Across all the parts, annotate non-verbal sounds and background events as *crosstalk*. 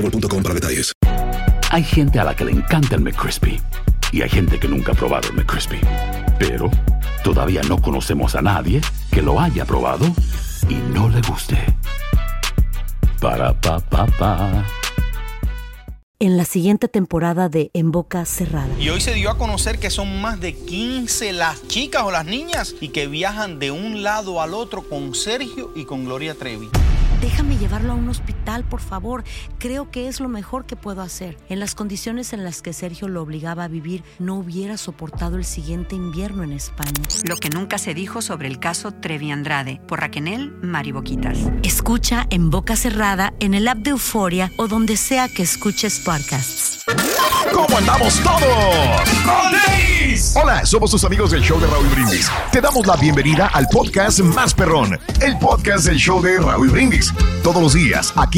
boostmobile.com para detalles. Hay gente a la que le encanta el McCrispy y hay gente que nunca ha probado el McCrispy. Pero todavía no conocemos a nadie que lo haya probado y no le guste. Para pa pa pa. En la siguiente temporada de En Boca Cerrada. Y hoy se dio a conocer que son más de 15 las chicas o las niñas y que viajan de un lado al otro con Sergio y con Gloria Trevi. Déjame llevarlo a un hospital, por favor. Creo que es lo mejor que puedo hacer. En las condiciones en las que Sergio lo obligaba a vivir, no hubiera soportado el siguiente invierno en España. Lo que nunca se dijo sobre el caso Trevi Andrade, por Raquel Mariboquitas. Escucha en boca cerrada, en el app de Euforia o donde sea que escuches podcasts. ¿Cómo andamos todos? Hola, somos tus amigos del show de Raúl Brindis. Te damos la bienvenida al podcast Más Perrón, el podcast del show de Raúl Brindis. Todos los días aquí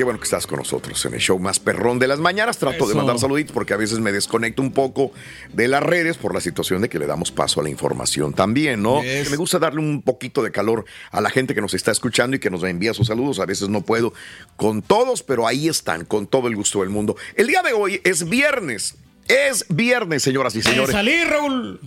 Qué bueno que estás con nosotros en el show más perrón de las mañanas. Trato de mandar saluditos porque a veces me desconecto un poco de las redes por la situación de que le damos paso a la información también, ¿no? Yes. Me gusta darle un poquito de calor a la gente que nos está escuchando y que nos envía sus saludos. A veces no puedo con todos, pero ahí están, con todo el gusto del mundo. El día de hoy es viernes. Es viernes, señoras y señores. Salí, Raúl.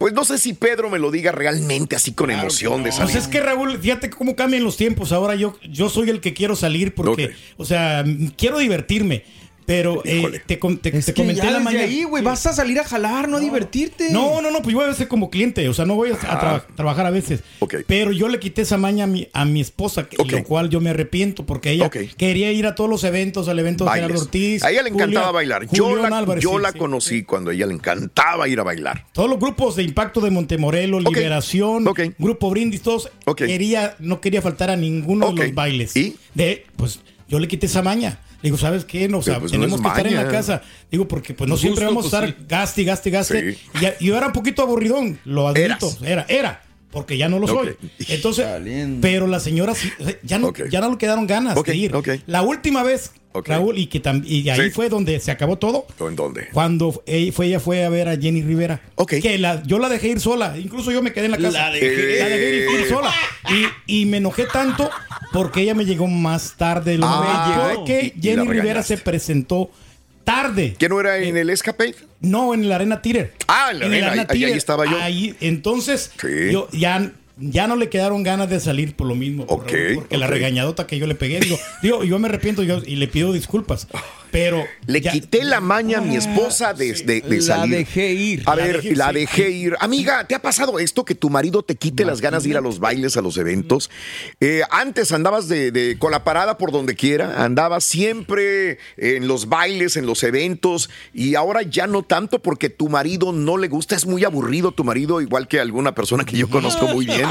Pues no sé si Pedro me lo diga realmente así con emoción de Pues salir. es que Raúl, fíjate cómo cambian los tiempos. Ahora yo, yo soy el que quiero salir porque, o sea, quiero divertirme. Pero eh, te, con- te- Es te que comenté ya la mañana. ahí, güey, vas a salir a jalar, no a divertirte. No, no, no, pues yo voy a ser como cliente, o sea, no voy a, a tra- trabajar a veces. Ok. Pero yo le quité esa maña a mi, a mi esposa, lo cual yo me arrepiento porque ella quería ir a todos los eventos, al evento de. Gerardo Ortiz. A ella le encantaba bailar. Yo la, Álvarez, yo sí, la sí. conocí cuando a ella le encantaba ir a bailar. Todos los grupos de impacto de Montemorelos, Ok. Liberación. Grupo Brindis, todos quería, no quería faltar a ninguno de los bailes. ¿Y? De, pues yo le quité esa maña. Le digo, ¿sabes qué? No, o sea, pues, no tenemos es que estar en la casa. Digo, porque pues no siempre vamos a pues, estar gaste, gaste, gaste. Sí. Y yo era un poquito aburridón, lo admito. Eras. Era, era. Porque ya no lo soy. *laughs* Entonces, pero la señora sí, ya no, ya no le quedaron ganas de ir. La última vez. Raúl, y que y ahí Sí. fue donde se acabó todo. ¿En dónde? Cuando ella fue, ella fue a ver a Jenny Rivera. Que la, yo la dejé ir sola. Incluso yo me quedé en la casa. La dejé- La dejé ir, ir sola. Y, y me enojé tanto porque ella me llegó más tarde de lo Ah, normal. Porque y- y Jenny Rivera se presentó tarde. ¿Que no era en el Escape? No, en la Arena Tire. Ah, en la Arena, ahí- ahí- ahí estaba yo. Ahí, entonces, Sí. yo ya, ya no le quedaron ganas de salir por lo mismo. por Ok, Raúl, porque la regañadota que yo le pegué, digo, digo, yo me arrepiento yo, y le pido disculpas. *laughs* Pero. Le ya- quité la maña a mi esposa de, de- de La salir. dejé ir. A La ver, dejé la sí. dejé ir. Amiga, ¿te ha pasado esto que tu marido te quite las ganas de ir a los bailes, a los eventos? Eh, antes andabas de, de- con la parada por donde quiera, andabas siempre en los bailes, en los eventos, y ahora ya no tanto porque tu marido no le gusta, es muy aburrido tu marido, igual que alguna persona que yo *laughs* conozco muy bien.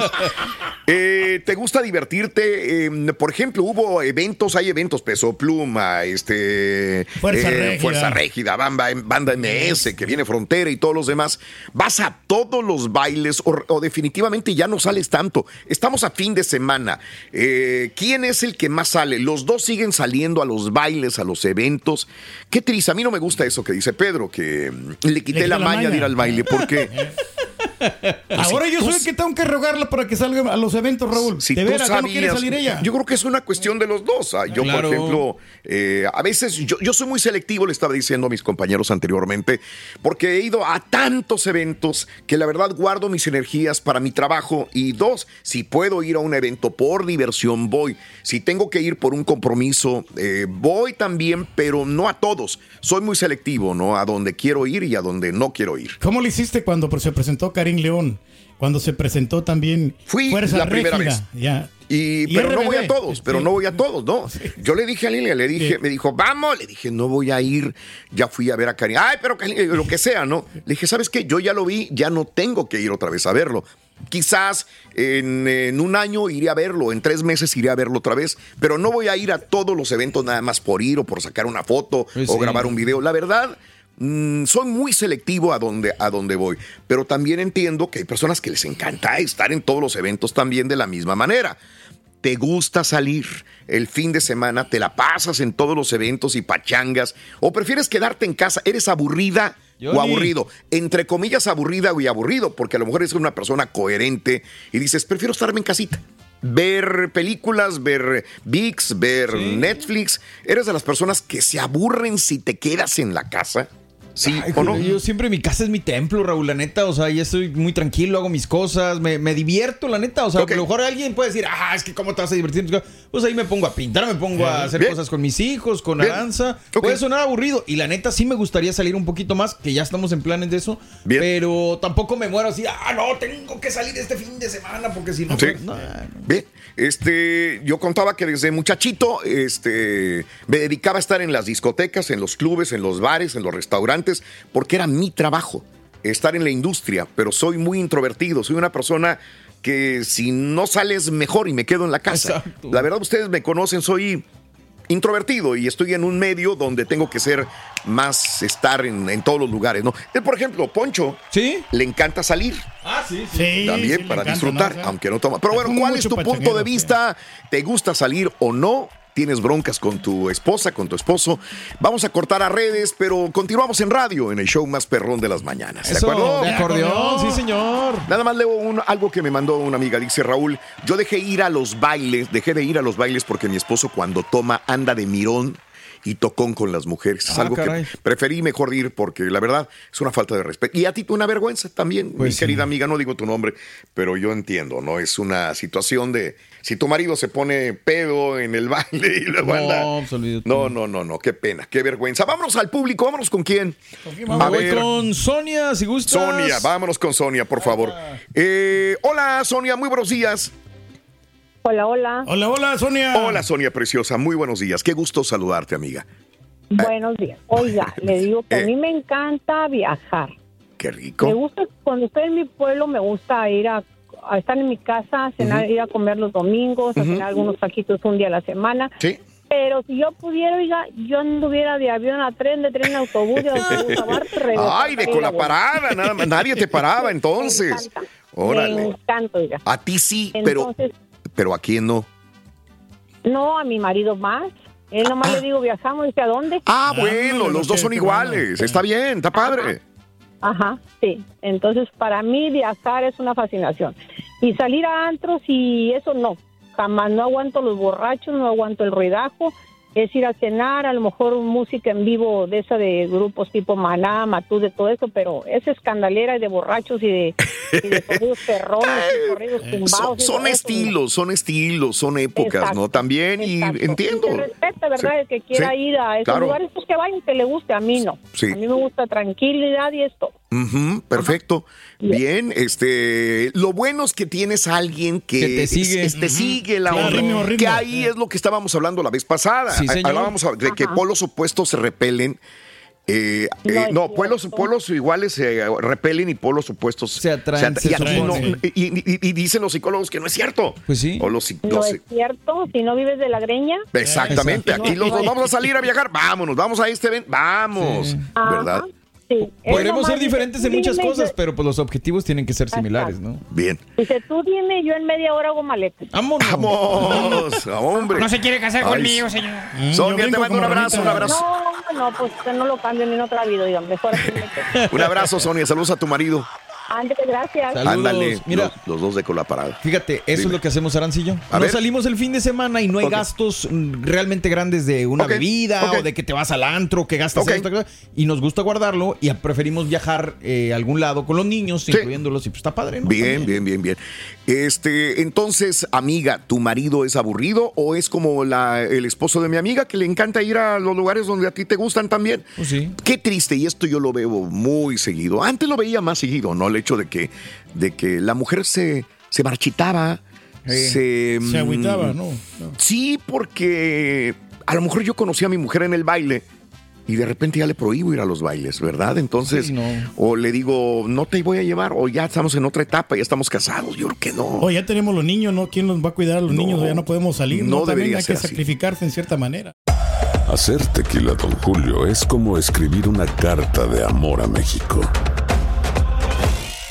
Eh, ¿Te gusta divertirte? Eh, por ejemplo, hubo eventos, hay eventos, Peso Pluma, este... Fuerza eh, Régida. Fuerza Régida, Banda, Banda MS, que viene Frontera y todos los demás. ¿Vas a todos los bailes o, o definitivamente ya no sales tanto? Estamos a fin de semana. Eh, ¿Quién es el que más sale? Los dos siguen saliendo a los bailes, a los eventos. Qué triste. A mí no me gusta eso que dice Pedro, que mm, le quité quité la, la maña, de ir al baile, porque *laughs* Ahora yo soy el que tengo que rogarla para que salga a los eventos, Raúl. Si de veras, ya no quiere sabías- salir ella. Yo creo que es una cuestión de los dos. ah. Yo, Claro. por ejemplo, eh, a veces yo, yo soy muy selectivo, le estaba diciendo a mis compañeros anteriormente, porque he ido a tantos eventos que la verdad guardo mis energías para mi trabajo. Y dos, si puedo ir a un evento por diversión, voy. Si tengo que ir por un compromiso, eh, voy también, pero no a todos. Soy muy selectivo, ¿no? A donde quiero ir y a donde no quiero ir. ¿Cómo le hiciste cuando se presentó Karim León? Cuando se presentó también Fui Fuerza la primera Régida? vez. Ya. Y, Y pero no voy a todos, pero no voy a todos, ¿no? *laughs* Yo le dije a Lilia, le dije, me dijo, vamos, le dije, no voy a ir, ya fui a ver a Karim, ay, pero Karim, lo que sea, ¿no? Le dije, ¿sabes qué? Yo ya lo vi, ya no tengo que ir otra vez a verlo. Quizás en, en un año iré a verlo, en tres meses iré a verlo otra vez, pero no voy a ir a todos los eventos nada más por ir o por sacar una foto Pues o sí. grabar un video. La verdad, mm, soy muy selectivo a donde, a donde voy, pero también entiendo que hay personas que les encanta estar en todos los eventos también de la misma manera. Te gusta salir el fin de semana, te la pasas en todos los eventos y pachangas, o prefieres quedarte en casa, eres aburrida o aburrido, entre comillas aburrida y aburrido, porque a lo mejor eres una persona coherente y dices, prefiero estarme en casita. Ver películas, ver VIX, ver Netflix. ¿Eres de las personas que se aburren si te quedas en la casa? ¿Sí Ay, o no? joder, Yo siempre mi casa es mi templo, Raúl, la neta. O sea, ya estoy muy tranquilo, hago mis cosas, me, me divierto, la neta. O sea, a lo mejor alguien puede decir, ah, es que cómo te vas a divertir. Pues ahí me pongo a pintar, me pongo a hacer Bien. cosas con mis hijos, con Bien. Aranza. Puede sonar aburrido. Y la neta sí me gustaría salir un poquito más, que ya estamos en planes de eso. Bien. Pero tampoco me muero así, ah, no, tengo que salir este fin de semana porque si no. Sí. pues, no, no. Bien, este, yo contaba que desde muchachito, este, me dedicaba a estar en las discotecas, en los clubes, en los bares, en los restaurantes, porque era mi trabajo, estar en la industria, pero soy muy introvertido, soy una persona que si no sales mejor y me quedo en la casa. Exacto. La verdad, ustedes me conocen, soy introvertido y estoy en un medio donde tengo que ser más, estar en, en todos los lugares, ¿no? Él, por ejemplo, Poncho, ¿Sí? le encanta salir Ah, sí, sí. Sí, también sí, para encanta, disfrutar, ¿no? O sea, aunque no toma. Pero bueno, ¿cuál es tu punto de vista? ¿Te gusta salir o no? ¿Tienes broncas con tu esposa, con tu esposo? Vamos a cortar a redes, pero continuamos en radio, en el show más perrón de las mañanas. ¿De Eso, acuerdo? de acordeón, acordeón. sí, señor. Nada más leo un- algo que me mandó una amiga. Dice Raúl, yo dejé ir a los bailes, dejé de ir a los bailes porque mi esposo cuando toma anda de mirón y tocón con las mujeres. Es Ah, algo caray. que preferí mejor ir porque la verdad es una falta de respeto. Y a ti una vergüenza también, Pues mi sí. querida amiga, no digo tu nombre, pero yo entiendo, ¿no? Es una situación de, si tu marido se pone pedo en el *laughs* baile y luego No, anda... pues. No, no, no, no, qué pena, qué vergüenza. Vámonos al público, vámonos con quién. Me A voy ver. con Sonia, si gustas. Sonia, vámonos con Sonia, por favor. Eh, hola, Sonia, muy buenos días. Hola, hola. Hola, hola, Sonia. Hola, Sonia Preciosa, muy buenos días. Qué gusto saludarte, amiga. Buenos días. Oiga, le digo que Eh. a mí me encanta viajar. Qué Me rico. gusta, cuando estoy en mi pueblo, me gusta ir a, a estar en mi casa, a cenar, ir a comer los domingos, a cenar algunos taquitos un día a la semana. Sí. Pero si yo pudiera, oiga, yo anduviera de avión a tren, de tren a autobús, de autobús a regresar Ay, de con la parada, nada más. Nadie te paraba *laughs* Me entonces. encanta. Me Órale. encanta, oiga. A ti sí, pero, Entonces, pero a quién no. no, a mi marido más. Él nomás le digo, viajamos, dice, ¿a dónde? Ah, Ah, bueno, no, los dos son iguales. bueno. Está bien, está padre. Ajá, sí. Entonces, para mí viajar es una fascinación. Y salir a antros y eso no. Jamás no aguanto los borrachos, no aguanto el ruidajo. Es ir a cenar, a lo mejor música en vivo de esa de grupos tipo Maná, Matú, de todo eso, pero es escandalera y de borrachos y de, y de corridos perrones *laughs* y corridos tumbados. Son, eso, estilos, son estilos, son épocas, Exacto, ¿no? También, y entiendo. Y respeta, ¿verdad? Sí, El que quiera sí, ir a esos claro. lugares, pues que vaya, que le guste. A mí no. Sí. A mí me gusta tranquilidad y esto. Ujú, perfecto. Bien, este, lo bueno es que tienes a alguien que, Que te sigue. es- te Ujú. sigue la Claro, onda. ritmo, ritmo. Que ahí es lo que estábamos hablando la vez pasada. Sí, Ah, señor. Hablábamos de que polos opuestos se repelen. eh, No eh, no, polos, polos iguales se repelen y polos opuestos Se atraen, se y, no- supone. y- y- y dicen los psicólogos que no es cierto. Pues sí. O los, No los- es cierto, si no vives de la greña. exactamente. Exacto. Aquí los dos vamos a salir a viajar. Vámonos, vamos a este evento. Vamos. Sí. ¿Verdad? Ajá, sí. Podremos ser diferentes en muchas cosas, yo- pero pues los objetivos tienen que ser similares, ¿no? Bien. Dice, tú dime, yo en media hora hago maletas. Vámonos. Vamos, hombre. No se quiere casar Ay, conmigo, señor. Mm, Sonia, te mando un abrazo, un abrazo. No, no, pues no lo cambio ni en otra vida, digan, mejor así. *laughs* Un abrazo, Sonia. Saludos a tu marido. Ándale, gracias. Saludos. Ándale, Mira. los, los dos de cola parada. Fíjate, eso es lo que hacemos Arancillo. A No ver. salimos el fin de semana y no hay gastos realmente grandes de una bebida o de que te vas al antro, que gastas esto, y nos gusta guardarlo y preferimos viajar eh, a algún lado con los niños, incluyéndolos y pues está padre, ¿no? Bien, bien, bien, bien. Este, entonces, amiga, ¿tu marido es aburrido o es como la, el esposo de mi amiga que le encanta ir a los lugares donde a ti te gustan también? Pues sí. Qué triste, y esto yo lo veo muy seguido. Antes lo veía más seguido, ¿no? El hecho de que, de que la mujer se, se marchitaba, se... Se agüitaba, mm, ¿no? No. Sí, porque a lo mejor yo conocí a mi mujer en el baile y de repente ya le prohíbo ir a los bailes, ¿verdad? Entonces, Sí, no. o le digo, no te voy a llevar, o ya estamos en otra etapa, ya estamos casados. Yo creo que no. O ya tenemos los niños, ¿no? ¿Quién nos va a cuidar a los No, niños? Ya no podemos salir. no No, También debería hay ser que así. sacrificarse en cierta manera. Hacer tequila, Don Julio, es como escribir una carta de amor a México.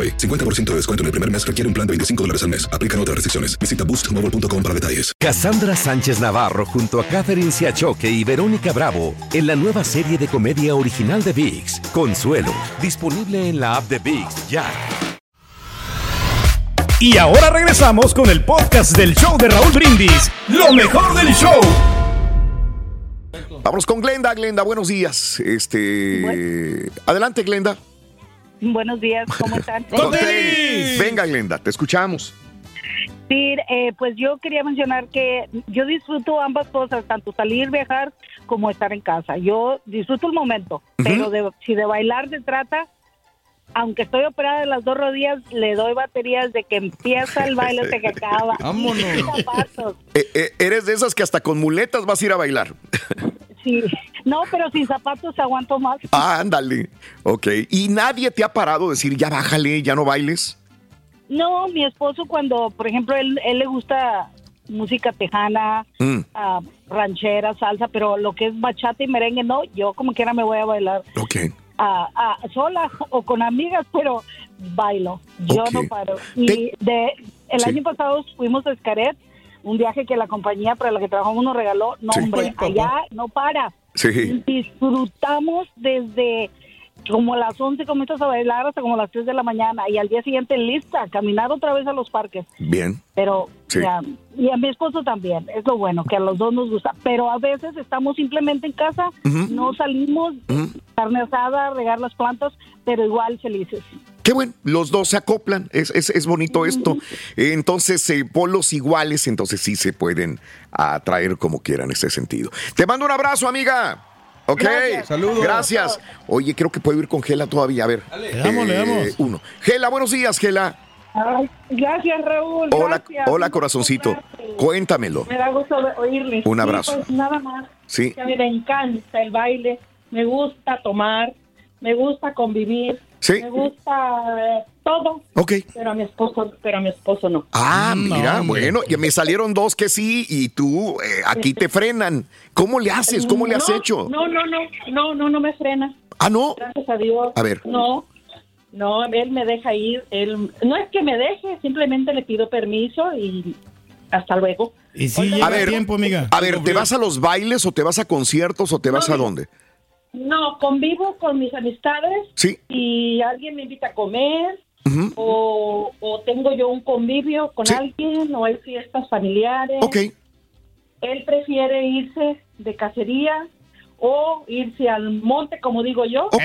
AroPay. 50% de descuento en el primer mes requiere un plan de 25 dólares al mes. Aplican otras restricciones. Visita boostmobile.com para detalles. Cassandra Sánchez Navarro junto a Catherine Siachoque y Verónica Bravo en la nueva serie de comedia original de VIX, Consuelo, disponible en la app de VIX ya. Y ahora regresamos con el podcast del show de Raúl Brindis. Lo mejor del show. Vamos con Glenda. Glenda, buenos días. Este, adelante, Glenda. Buenos días, ¿cómo están? *laughs* Con tenis. Venga, Glenda, te escuchamos. Sí, eh, pues yo quería mencionar que yo disfruto ambas cosas, tanto salir, viajar, como estar en casa. Yo disfruto el momento, pero de- si de bailar se trata, aunque estoy operada de las dos rodillas, le doy baterías de que empieza el baile hasta que acaba. *laughs* Vámonos. Y. Eh, eh, eres de esas que hasta con muletas vas a ir a bailar. Sí. No, pero sin zapatos aguanto más. Ah, ándale. Ok. ¿Y nadie te ha parado a decir, ya bájale, ya no bailes? No, mi esposo cuando, por ejemplo, él, él le gusta música tejana, Mm, ah, ranchera, salsa, pero lo que es bachata y merengue, no, yo como quiera me voy a bailar ok. ah, ah, sola o con amigas, pero bailo, yo no paro. Y de el Sí. año pasado fuimos a Escaret, un viaje que la compañía para la que trabajamos nos regaló, no Sí. hombre, Ay, allá no para. Sí. Disfrutamos desde como las 11 comienzas a bailar hasta como las 3 de la mañana y al día siguiente lista, caminar otra vez a los parques. Bien. Pero, Sí. ya, y a mi esposo también, es lo bueno, que a los dos nos gusta. Pero a veces estamos simplemente en casa, no salimos, carne asada, regar las plantas, pero igual felices. Qué bueno, los dos se acoplan, es, es, es bonito esto. Eh, Entonces, eh, polos iguales, entonces sí se pueden atraer como quieran en ese sentido. Te mando un abrazo, amiga. Ok, Gracias. Saludos. Gracias. Oye, creo que puedo ir con Gela todavía. A ver. Le damos, le damos. Uno. Gela, buenos días, Gela. Ay, gracias, Raúl. Hola, gracias. hola, corazoncito. Cuéntamelo. Me da gusto de oírle. Un Sí, abrazo. pues, nada más. Sí. Que a mí me encanta el baile, me gusta tomar, me gusta convivir, Sí. me gusta eh, todo. Ok. Pero a mi esposo, pero a mi esposo no. Ah, No, mira, hombre. bueno, ya me salieron dos que sí y tú eh, aquí te frenan. ¿Cómo le haces? ¿Cómo le has No, hecho? No, no, no, no, no, no me frena. Ah, no. Gracias a Dios. A ver. No, no, él me deja ir. Él, no es que me deje, simplemente le pido permiso y hasta luego. Y si llega A ver, tiempo, amiga. A ver, ¿te vas a los bailes o te vas a conciertos o te vas a dónde? No, convivo con mis amistades Sí. y alguien me invita a comer o, o tengo yo un convivio con alguien o hay fiestas familiares. Ok. Él prefiere irse de cacería o irse al monte, como digo yo. Ok.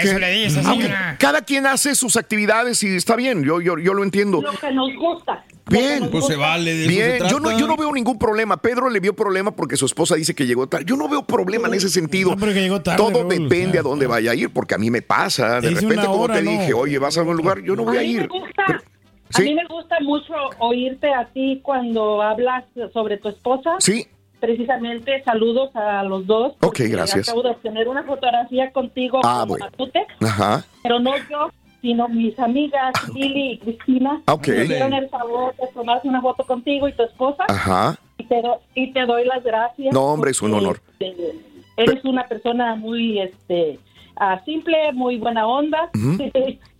Ah, ok. Cada quien hace sus actividades y está bien, yo, yo, yo lo entiendo. Lo que nos gusta. Bien. Pues se vale, de eso Bien, se yo no, yo no veo ningún problema. Pedro le vio problema porque su esposa dice que llegó tarde. Yo no veo problema en ese sentido. No, pero que llegó tarde, Todo Raúl, depende a dónde vaya a ir, porque a mí me pasa. De repente, como te ¿no? dije, oye, vas a algún lugar, yo no voy a A me ir. gusta, a Sí. mí me gusta mucho oírte a ti cuando hablas sobre tu esposa. Sí. Precisamente saludos a los dos. Ok, gracias. Acabo de obtener una fotografía contigo Ah, con bueno. Matute, Ajá. pero no yo, sino mis amigas Lili y Cristina. Ok. Me hicieron el favor de tomarse una foto contigo y tu esposa. Ajá. Y te, do- y te doy las gracias. No, hombre, es un honor. este, eres una persona muy este ah, simple, muy buena onda. *laughs*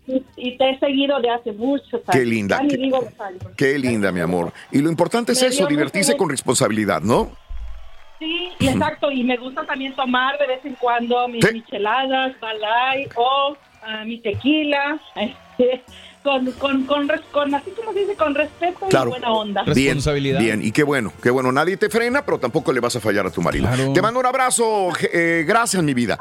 Y, y te he seguido de hace muchos años. Qué linda, qué-. Qué linda, mi amor. Y lo importante es Me eso, mucho divertirse con responsabilidad, ¿no? Sí, y exacto. Y me gusta también tomar de vez en cuando mis Sí. micheladas, balay o ah, mi tequila. *laughs* este, con, con, con, así como se dice, con respeto Claro. y buena onda. Bien, bien, y qué bueno, qué bueno. Nadie te frena, pero tampoco le vas a fallar a tu marido. Te mando un abrazo, je- eh, gracias, mi vida.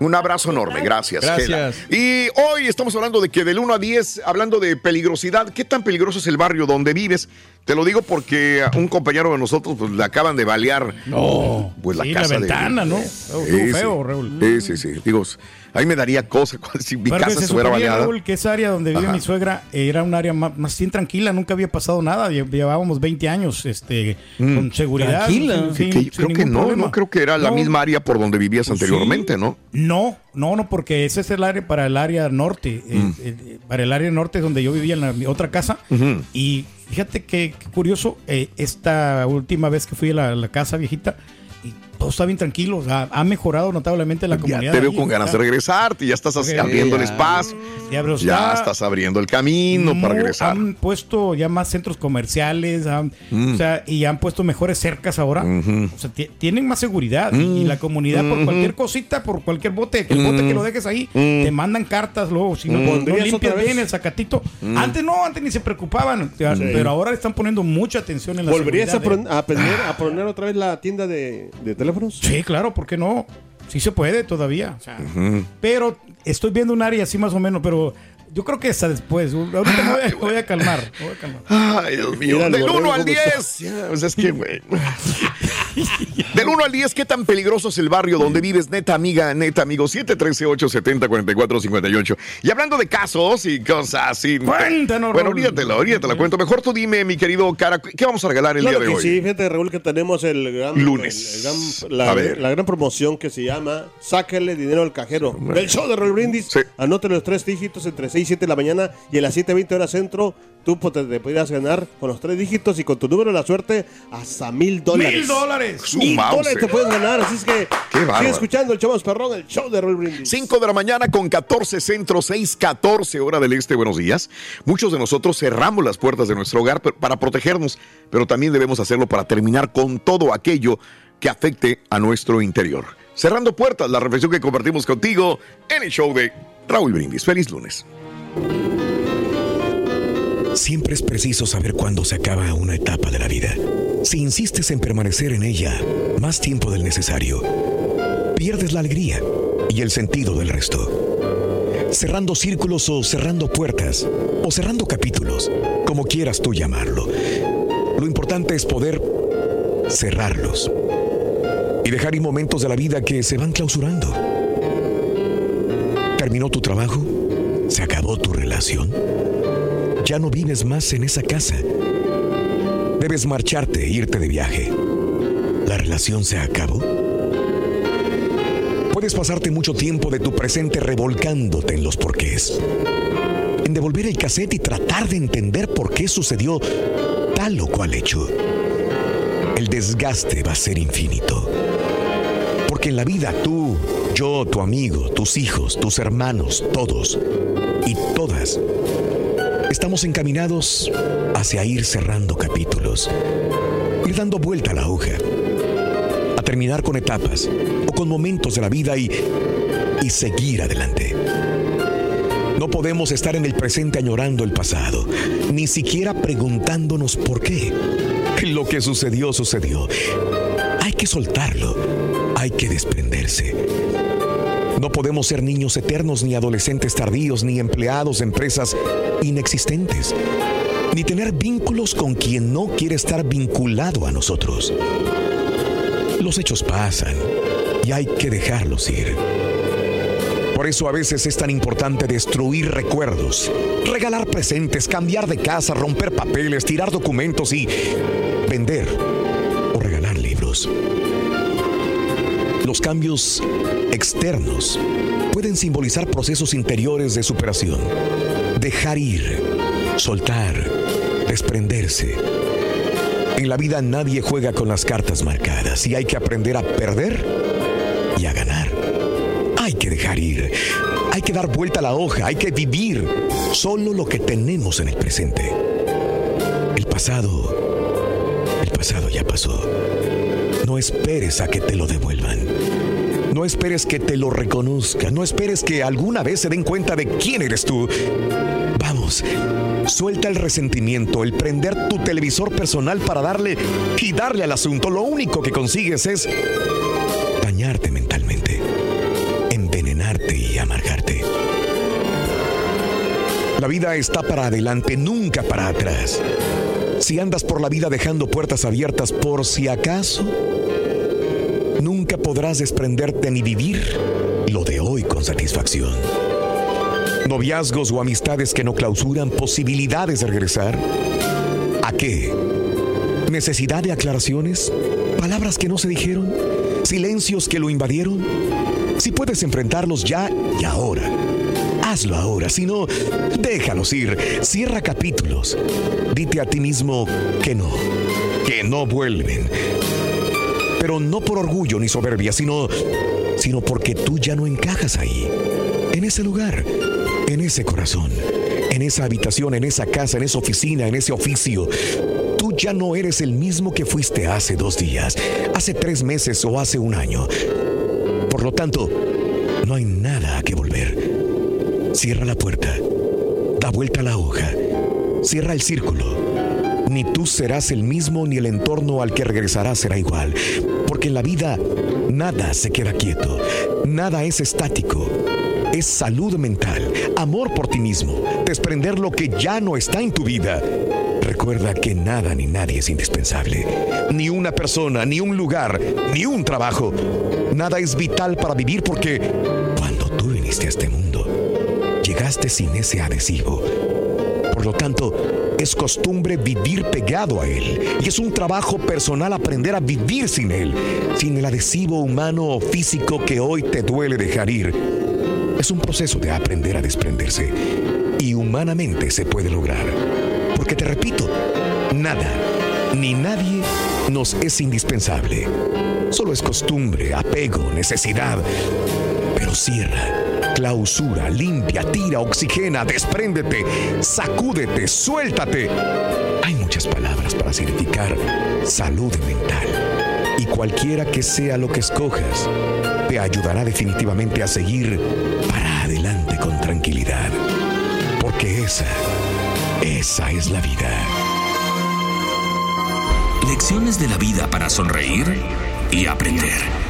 Un abrazo enorme, gracias. Gracias. Gela. Y hoy estamos hablando de que del 1 a 10, hablando de peligrosidad, ¿qué tan peligroso es el barrio donde vives? Te lo digo porque a un compañero de nosotros pues, le acaban de balear No. pues, la Sí, la casa de- ventana, ¿no? Sí, feo, Raúl. Sí, sí, sí. Digo, ahí me daría cosa *laughs* si mi Pero casa se estuviera baleada. Raúl, que esa área donde vive Ajá. mi suegra era un área más, más bien tranquila, nunca había pasado nada, lle- llevábamos 20 años este, con seguridad. Tranquila. sin- sin- Mm. Que- sin creo que no, problema. no creo que era la No, misma área por donde vivías Pues sí. anteriormente, ¿no? No, no, no, porque ese es el área para el área norte. eh, Mm. eh, para el área norte es donde yo vivía en la mi otra casa. Y fíjate que, que curioso, eh, esta última vez que fui a la, la casa viejita, todo está bien tranquilo. o sea, ha mejorado notablemente la Ya comunidad. te veo ahí, con ganas de regresarte, ya estás abriendo el espacio. Ya, estás abriendo el camino para regresar. Han puesto ya más centros comerciales, han- Mm. o sea, y han puesto mejores cercas ahora. O sea, ti- tienen más seguridad y- y la comunidad por Ujú. cualquier cosita, por cualquier bote, que el bote que lo dejes ahí, Mm. te mandan cartas luego, si no, Mm. no ¿Pondrías limpias bien el sacatito. Mm. Antes no, antes ni se preocupaban, Sí. pero ahora están poniendo mucha atención en la ¿Volverías seguridad. pon- a poner, a poner otra vez la tienda de, de teléfonos? Sí, claro, ¿por qué no? Sí se puede todavía. o sea, Ujú. Pero estoy viendo un área así más o menos, pero yo creo que hasta después. Ahorita me voy, a- voy a calmar. voy a calmar. Ay, Dios mío. Del borrego 1 al cómo está. 10. Ya, o sea, es que, güey. *laughs* Del 1 al 10, ¿qué tan peligroso es el barrio donde vives? Neta, amiga, neta, amigo. 713-870-4458. Y hablando de casos y cosas así. Cuéntanos, Bueno, ahorita te, la, cuento. Mejor tú dime, mi querido cara, ¿qué vamos a regalar el Claro día de que hoy? sí, fíjate Raúl que tenemos el gran, Lunes. el- el gran- la, A ver. la gran promoción que se llama Sáquele dinero al cajero. El show de Raúl Brindis. Anote los tres dígitos entre 6 y 7 de la mañana y a las 7.20 horas centro. Tú pues, te, te podrías ganar con los tres dígitos y con tu número de la suerte hasta mil dólares. ¡Mil dólares! Mil dólares te puedes ganar. Así es que Qué sigue escuchando el show más perrón, el show de Raúl Brindis. 5 de la mañana con 14 centro, 6, 14 hora del este. Buenos días. Muchos de nosotros cerramos las puertas de nuestro hogar para protegernos, pero también debemos hacerlo para terminar con todo aquello que afecte a nuestro interior. Cerrando puertas, la reflexión que compartimos contigo en el show de Raúl Brindis. Feliz lunes. Siempre es preciso saber cuándo se acaba una etapa de la vida. Si insistes en permanecer en ella más tiempo del necesario, pierdes la alegría y el sentido del resto. Cerrando círculos o cerrando puertas o cerrando capítulos, como quieras tú llamarlo. Lo importante es poder cerrarlos y dejar ir momentos de la vida que se van clausurando. ¿Terminó tu trabajo? ¿Se acabó tu relación? Ya no vives más en esa casa. Debes marcharte e irte de viaje. ¿La relación se acabó? Puedes pasarte mucho tiempo de tu presente revolcándote en los porqués. En devolver el cassette y tratar de entender por qué sucedió tal o cual hecho. El desgaste va a ser infinito. Porque en la vida tú, yo, tu amigo, tus hijos, tus hermanos, todos y todas estamos encaminados hacia ir cerrando capítulos, ir dando vuelta a la hoja, a terminar con etapas o con momentos de la vida y, y seguir adelante. No podemos estar en el presente añorando el pasado, ni siquiera preguntándonos por qué. Lo que sucedió, sucedió. Hay que soltarlo, hay que desprenderse. No podemos ser niños eternos, ni adolescentes tardíos, ni empleados de empresas inexistentes. ni tener vínculos con quien no quiere estar vinculado a nosotros. Los hechos pasan y hay que dejarlos ir. Por eso a veces es tan importante destruir recuerdos, regalar presentes, cambiar de casa, romper papeles, tirar documentos y vender o regalar libros. Los cambios externos pueden simbolizar procesos interiores de superación. Dejar ir, soltar, desprenderse. En la vida nadie juega con las cartas marcadas y hay que aprender a perder y a ganar. Hay que dejar ir, hay que dar vuelta a la hoja, hay que vivir solo lo que tenemos en el presente. El pasado, el pasado ya pasó. No esperes a que te lo devuelvan. No esperes que te lo reconozcan. No esperes que alguna vez se den cuenta de quién eres tú. Vamos, suelta el resentimiento, el prender tu televisor personal para darle y darle al asunto. Lo único que consigues es dañarte mentalmente, envenenarte y amargarte. La vida está para adelante, nunca para atrás. Si andas por la vida dejando puertas abiertas por si acaso, nunca podrás desprenderte ni vivir lo de hoy con satisfacción. Noviazgos o amistades que no clausuran posibilidades de regresar. ¿A qué? ¿Necesidad de aclaraciones? ¿Palabras que no se dijeron? ¿Silencios que lo invadieron? Si puedes enfrentarlos ya y ahora. Hazlo ahora, si no, déjalos ir. Cierra capítulos. Dite a ti mismo que no, que no vuelven. Pero no por orgullo ni soberbia, sino, sino porque tú ya no encajas ahí, en ese lugar, en ese corazón, en esa habitación, en esa casa, en esa oficina, en ese oficio. Tú ya no eres el mismo que fuiste hace dos días, hace tres meses o hace un año. Por lo tanto, no hay nada a que volver. Cierra la puerta, da vuelta la hoja, cierra el círculo. Ni tú serás el mismo ni el entorno al que regresarás será igual. Porque en la vida nada se queda quieto, nada es estático. Es salud mental, amor por ti mismo, desprender lo que ya no está en tu vida. Recuerda que nada ni nadie es indispensable. Ni una persona, ni un lugar, ni un trabajo. Nada es vital para vivir porque cuando tú viniste a este mundo, llegaste sin ese adhesivo. Por lo tanto, es costumbre vivir pegado a él y es un trabajo personal aprender a vivir sin él, sin el adhesivo humano o físico que hoy te duele dejar ir. Es un proceso de aprender a desprenderse y humanamente se puede lograr. Porque te repito, nada ni nadie nos es indispensable. Solo es costumbre, apego, necesidad. Pero cierra, clausura, limpia, tira, oxigena, despréndete, sacúdete, suéltate. Hay muchas palabras para significar salud mental. Y cualquiera que sea lo que escojas, te ayudará definitivamente a seguir para adelante con tranquilidad. Porque esa, esa es la vida. Lecciones de la vida para sonreír y aprender.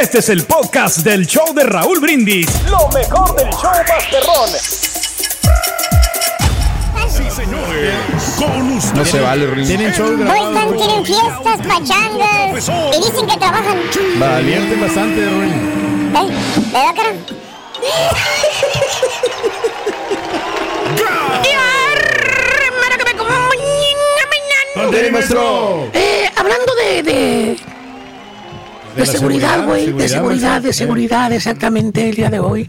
Este es el podcast del show de Raúl Brindis. Lo mejor del show Masterrón. señores, con ustedes. No se vale, Rin. Tienen show Hoy grabado. están, tienen fiestas, pachangas. Y dicen que trabajan. Divierten bastante, Ruin. ¿Eh? ¿Verdad, cara? ¡Dale, maestro! Eh, hablando de, de, de la seguridad, güey, de seguridad, de seguridad, exactamente, el día de hoy.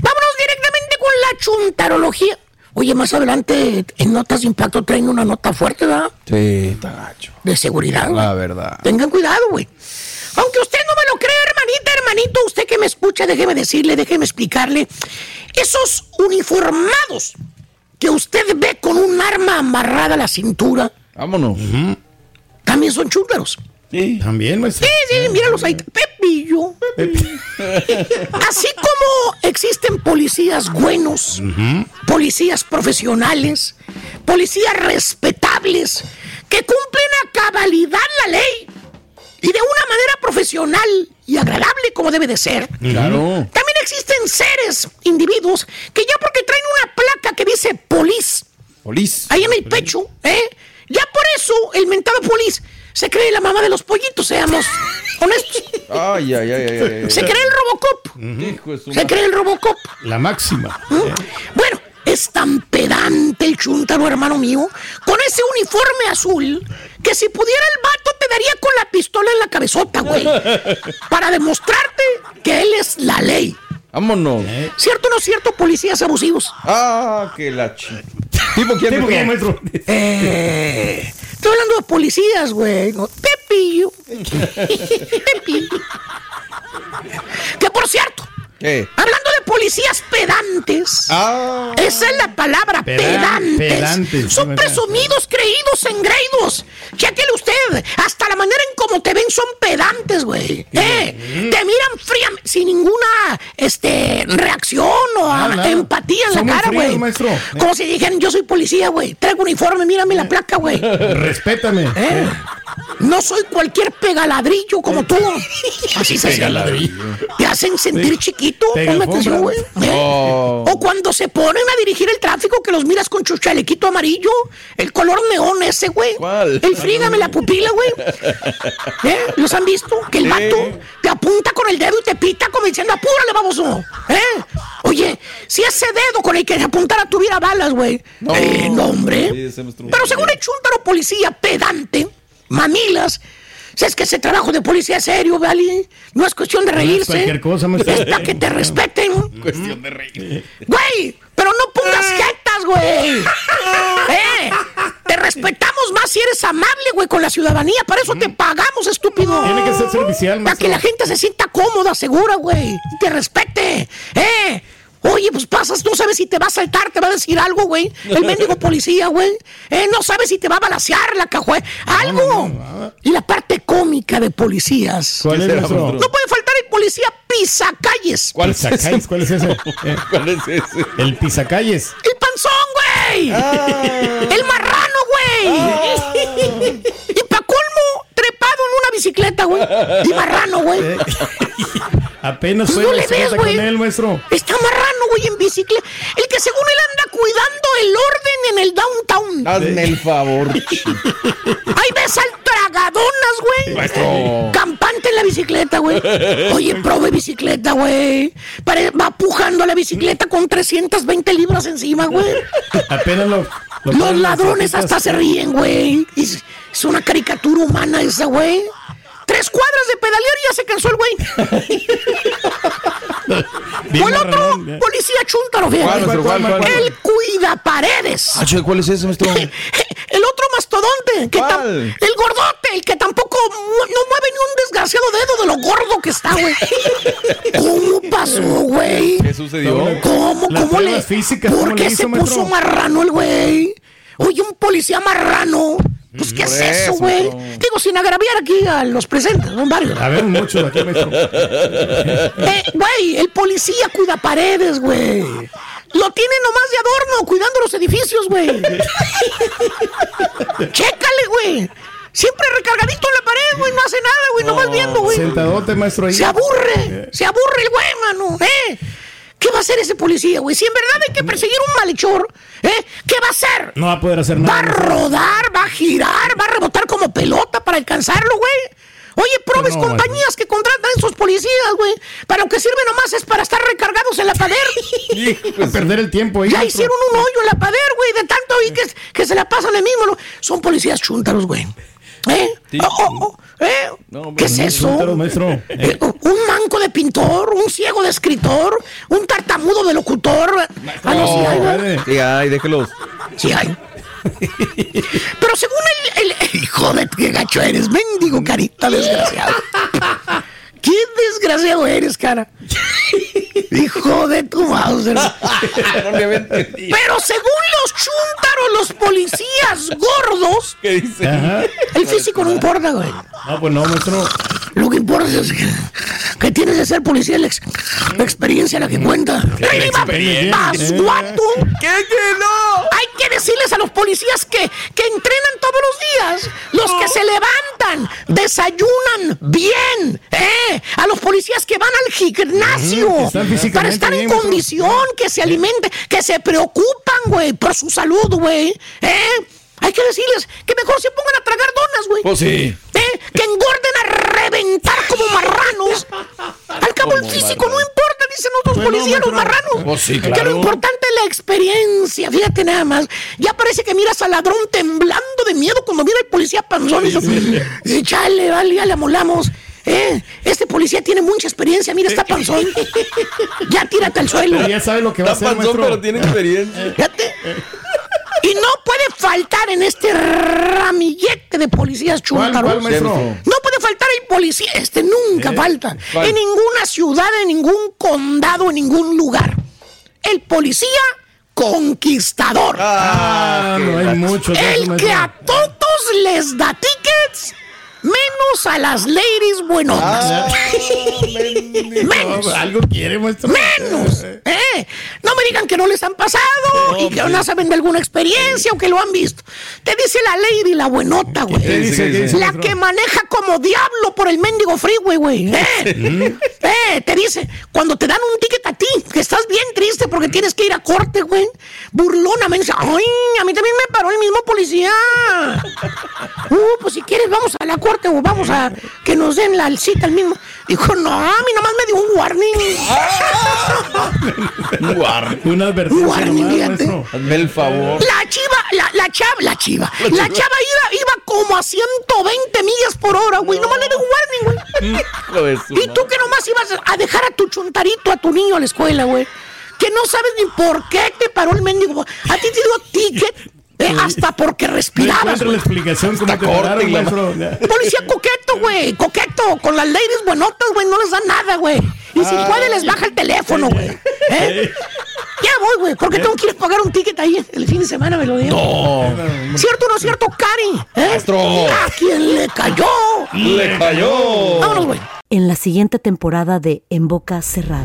Vámonos directamente con la chuntarología. Oye, más adelante en Notas de Impacto traen una nota fuerte, ¿verdad? Sí, está gacho. De seguridad, güey. La verdad. Tengan cuidado, güey. Aunque usted no me lo crea, hermanita, hermanito, usted que me escucha, déjeme decirle, déjeme explicarle. Esos uniformados que usted ve con un arma amarrada a la cintura, Vámonos. también son chúntaros. También, maestro. Sí, sí, míralos ahí. Pepillo. Así como existen policías buenos, policías profesionales, policías respetables, que cumplen a cabalidad la ley y de una manera profesional y agradable como debe de ser. Claro. También existen seres, individuos, que ya porque traen una placa que dice police Polis. ahí en el pecho, ¿eh? Ya por eso el mentado police se cree la mamá de los pollitos, seamos honestos. Ay, ay, ay, ay, ay. Se cree el Robocop. Se cree el Robocop. La máxima. Bueno, es tan pedante el chuntaro, hermano mío, con ese uniforme azul, que si pudiera el vato te daría con la pistola en la cabezota, güey. Para demostrarte que él es la ley. Vámonos. ¿Cierto o no cierto, policías abusivos? Ah, que la chi. ¿Tipo quién, ¿Tipo quién, maestro? Eh, estoy hablando de policías, güey. No, Pepillo. *laughs* Pepillo. Que por cierto, ¿Qué? hablando de policías pedantes, Ah. esa es la palabra, Pedan- pedantes. pedantes, Son presumidos, creídos, engreídos. Chéquele usted, hasta la manera en cómo te ven son pedantes, güey. Eh, te miran fríamente, sin ninguna este, reacción o Ah, empatía en Son la cara, güey. Como si dijeran, yo soy policía, güey. Traigo uniforme, mírame la placa, güey. *laughs* Respétame. ¿Eh? No soy cualquier pegaladrillo como tú. Así se. Te hacen sentir chiquito. Ponme atención, güey. Oh. O cuando se ponen a dirigir el tráfico que los miras con su chalequito amarillo, el color neón ese, güey. ¿Cuál? El frígame la pupila, güey. ¿Eh? ¿Los han visto? Que el Sí. vato te apunta con el dedo y te pita como diciendo, apúrale, baboso. ¿Eh? Oye, si ese dedo con el que se apuntara tuviera balas, güey. No. Eh, no, hombre. Sí. Pero según el chúntaro policía pedante, mamilas, si es que ese trabajo de policía es serio, ¿vale? No es cuestión de No es reírse. cualquier cosa, maestro. Es para que te respeten. *laughs* Cuestión de reír. Güey, pero no pongas jetas, güey. *laughs* ¿Eh? Te respetamos más si eres amable, güey, con la ciudadanía. Para eso te pagamos, estúpido. Tiene que ser servicial, Para que la gente se sienta cómoda, segura, güey. Y te respete. ¿Eh? Oye, pues pasas, no sabes si te va a saltar, te va a decir algo, güey. El mendigo *laughs* policía, güey. Eh, no sabes si te va a balasear la cajuela. Algo. y la parte cómica de policías. ¿Cuál es? No puede faltar el policía pisacalles. ¿Cuál es ese? Pisacalles, *laughs* ¿Cuál es ese? ¿Cuál es ese? El pisacalles. El panzón, güey. Ah. El marrano, güey. *laughs* Y pa' colmo, trepado en una bicicleta, güey. Y marrano, güey. Apenas Pues fue no la le ves, con él, maestro. Está marrano, güey, en bicicleta. El que según él anda cuidando el orden en el downtown. Hazme el favor. *laughs* Ahí ves al tragadonas, güey. Maestro. Campante en la bicicleta, güey. Oye, prove bicicleta, güey. Va pujando la bicicleta con 320 libras encima, güey. Apenas lo. lo Los ladrones hasta se ríen, güey. Es, es una caricatura humana esa, güey. Tres cuadras ya se cansó el güey. *laughs* Bien O el otro, ya. policía chúntaro, fíjate. ¿Cuál, maestro? ¿Cuál, cuál, cuál? El cuida paredes. Ah, ¿Cuál es ese, maestro? *laughs* El otro mastodonte, que el gordote, el que tampoco no mueve ni un desgraciado dedo de lo gordo que está, güey. *laughs* ¿Cómo pasó, güey? ¿Qué sucedió? ¿Cómo, Las cómo le, físicas, ¿Por ¿cómo le qué hizo, se maestro? puso marrano el güey? Oye, un policía marrano. Pues, ¿qué Por es eso, güey? Digo, sin agraviar aquí a los presentes, son varios. A ver, mucho aquí, maestro. *laughs* Eh, güey, el policía cuida paredes, güey. Lo tiene nomás de adorno, cuidando los edificios, güey. *laughs* Chécale, güey. Siempre recargadito en la pared, güey. No hace nada, güey. Nomás viendo, güey. Sentadote, maestro, ahí. Se aburre. Se aburre el güey, mano. ¿Eh? ¿Qué va a hacer ese policía, güey? Si en verdad hay que perseguir un malhechor, ¿eh? ¿Qué va a hacer? No va a poder hacer Va a nada. rodar, va a girar, va a rebotar como pelota para alcanzarlo, güey. Oye, probes no, compañías que contratan esos policías, güey. Para lo que sirve nomás es para estar recargados en la pader. *laughs* A perder el tiempo ahí. Ya hicieron un hoyo en la pader, güey, de tanto ahí que, que se la pasan el mismo. Son policías chúntaros, güey. ¿Eh? Oh, oh, oh, ¿eh? ¿Qué es eso? Maestro. Eh, Un manco de pintor, un ciego de escritor, un tartamudo de locutor. Ah, no, sí hay, ¿verdad? Sí, ay, déjelos. Sí hay. Pero según el, el- Hijo de qué gacho eres, mendigo carita desgraciado. Qué desgraciado eres, cara. *laughs* Hijo de tu mouse. *laughs* Pero según los chúntaros, los policías gordos, ¿Qué dice? El físico no importa, güey. No, pues no, maestro. Lo que importa es que, que tienes de ser policía, la, ex- la experiencia la que cuenta. ¡Ay, va- experiencia, vas, eh. guato! ¿Qué que no? Hay que decirles a los policías que, que entrenan todos los días. Los que se levantan, desayunan bien. ¿eh? A los policías que van al gimnasio. Para estar en condición, que se alimenten, que se preocupan, güey, por su salud, güey. ¿eh? Hay que decirles que mejor se pongan a tragar donas, güey. Pues sí. Cabo el físico no marrano. importa, dicen otros no, policías, los marranos. Sí, Que lo importante es la experiencia, fíjate nada más. Ya parece que miras al ladrón temblando de miedo cuando mira al policía panzón. Y dice, chale, vale, ya le amolamos. Eh, este policía tiene mucha experiencia, mira, está panzón. *laughs* ya tírate al suelo. Pero ya sabe lo que va a Está hacer, panzón, maestro. pero tiene experiencia. Fíjate. Y no puede faltar en este ramillete de policías ¿Cuál, chúntaros. cuál, maestro? No puede faltar el policía, este nunca falta. ¿Cuál? En ninguna ciudad, en ningún condado, en ningún lugar. El policía conquistador. Ah, no hay esos, el que a todos les da tickets, menos a las ladies buenotas. Ah, *laughs* menos. No, algo quiere, maestro. Menos. ¿eh? No me digan que no les han pasado y que no saben de alguna experiencia o que lo han visto. Te dice la lady, la buenota, güey. ¿Qué dice? ¿Qué dice, La maestro? que maneja como diablo por el mendigo freeway, güey. ¿eh? Eh, te dice, cuando te dan un ticket a ti, que estás bien triste porque tienes que ir a corte, güey. Burlona, me dice, ay, a mí también me paró el mismo policía. *laughs* Uh, pues si quieres vamos a la corte o vamos a que nos den la cita al mismo. Dijo, no, a mí nomás me dio un warning. *laughs* Un guarro. Una advertencia Warning, nomás, fíjate. Hazme el favor. La chiva, la, la chava, la chiva. La chava iba, iba como a 120 millas por hora, güey. Nomás le dio un warning, güey. Y tú que nomás ibas a dejar a tu chuntarito, a tu niño a la escuela, güey. Que no sabes ni por qué te paró el mendigo. A ti te dio ticket eh, hasta porque No respirabas. encuentro la explicación cómo te pararon, la-. Policía coqueto, güey. Coqueto. Con las ladies buenotas, güey. No les da nada, güey. Y si puede, les baja el teléfono, güey. ¿Eh? Ya voy, güey. Porque tengo que ir a pagar un ticket ahí el fin de semana, me lo dio. No. ¿Cierto o no cierto, Cari? ¿Eh? Maestro. ¿A quién le cayó? Le cayó. Vámonos, güey. En la siguiente temporada de En Boca Cerrada.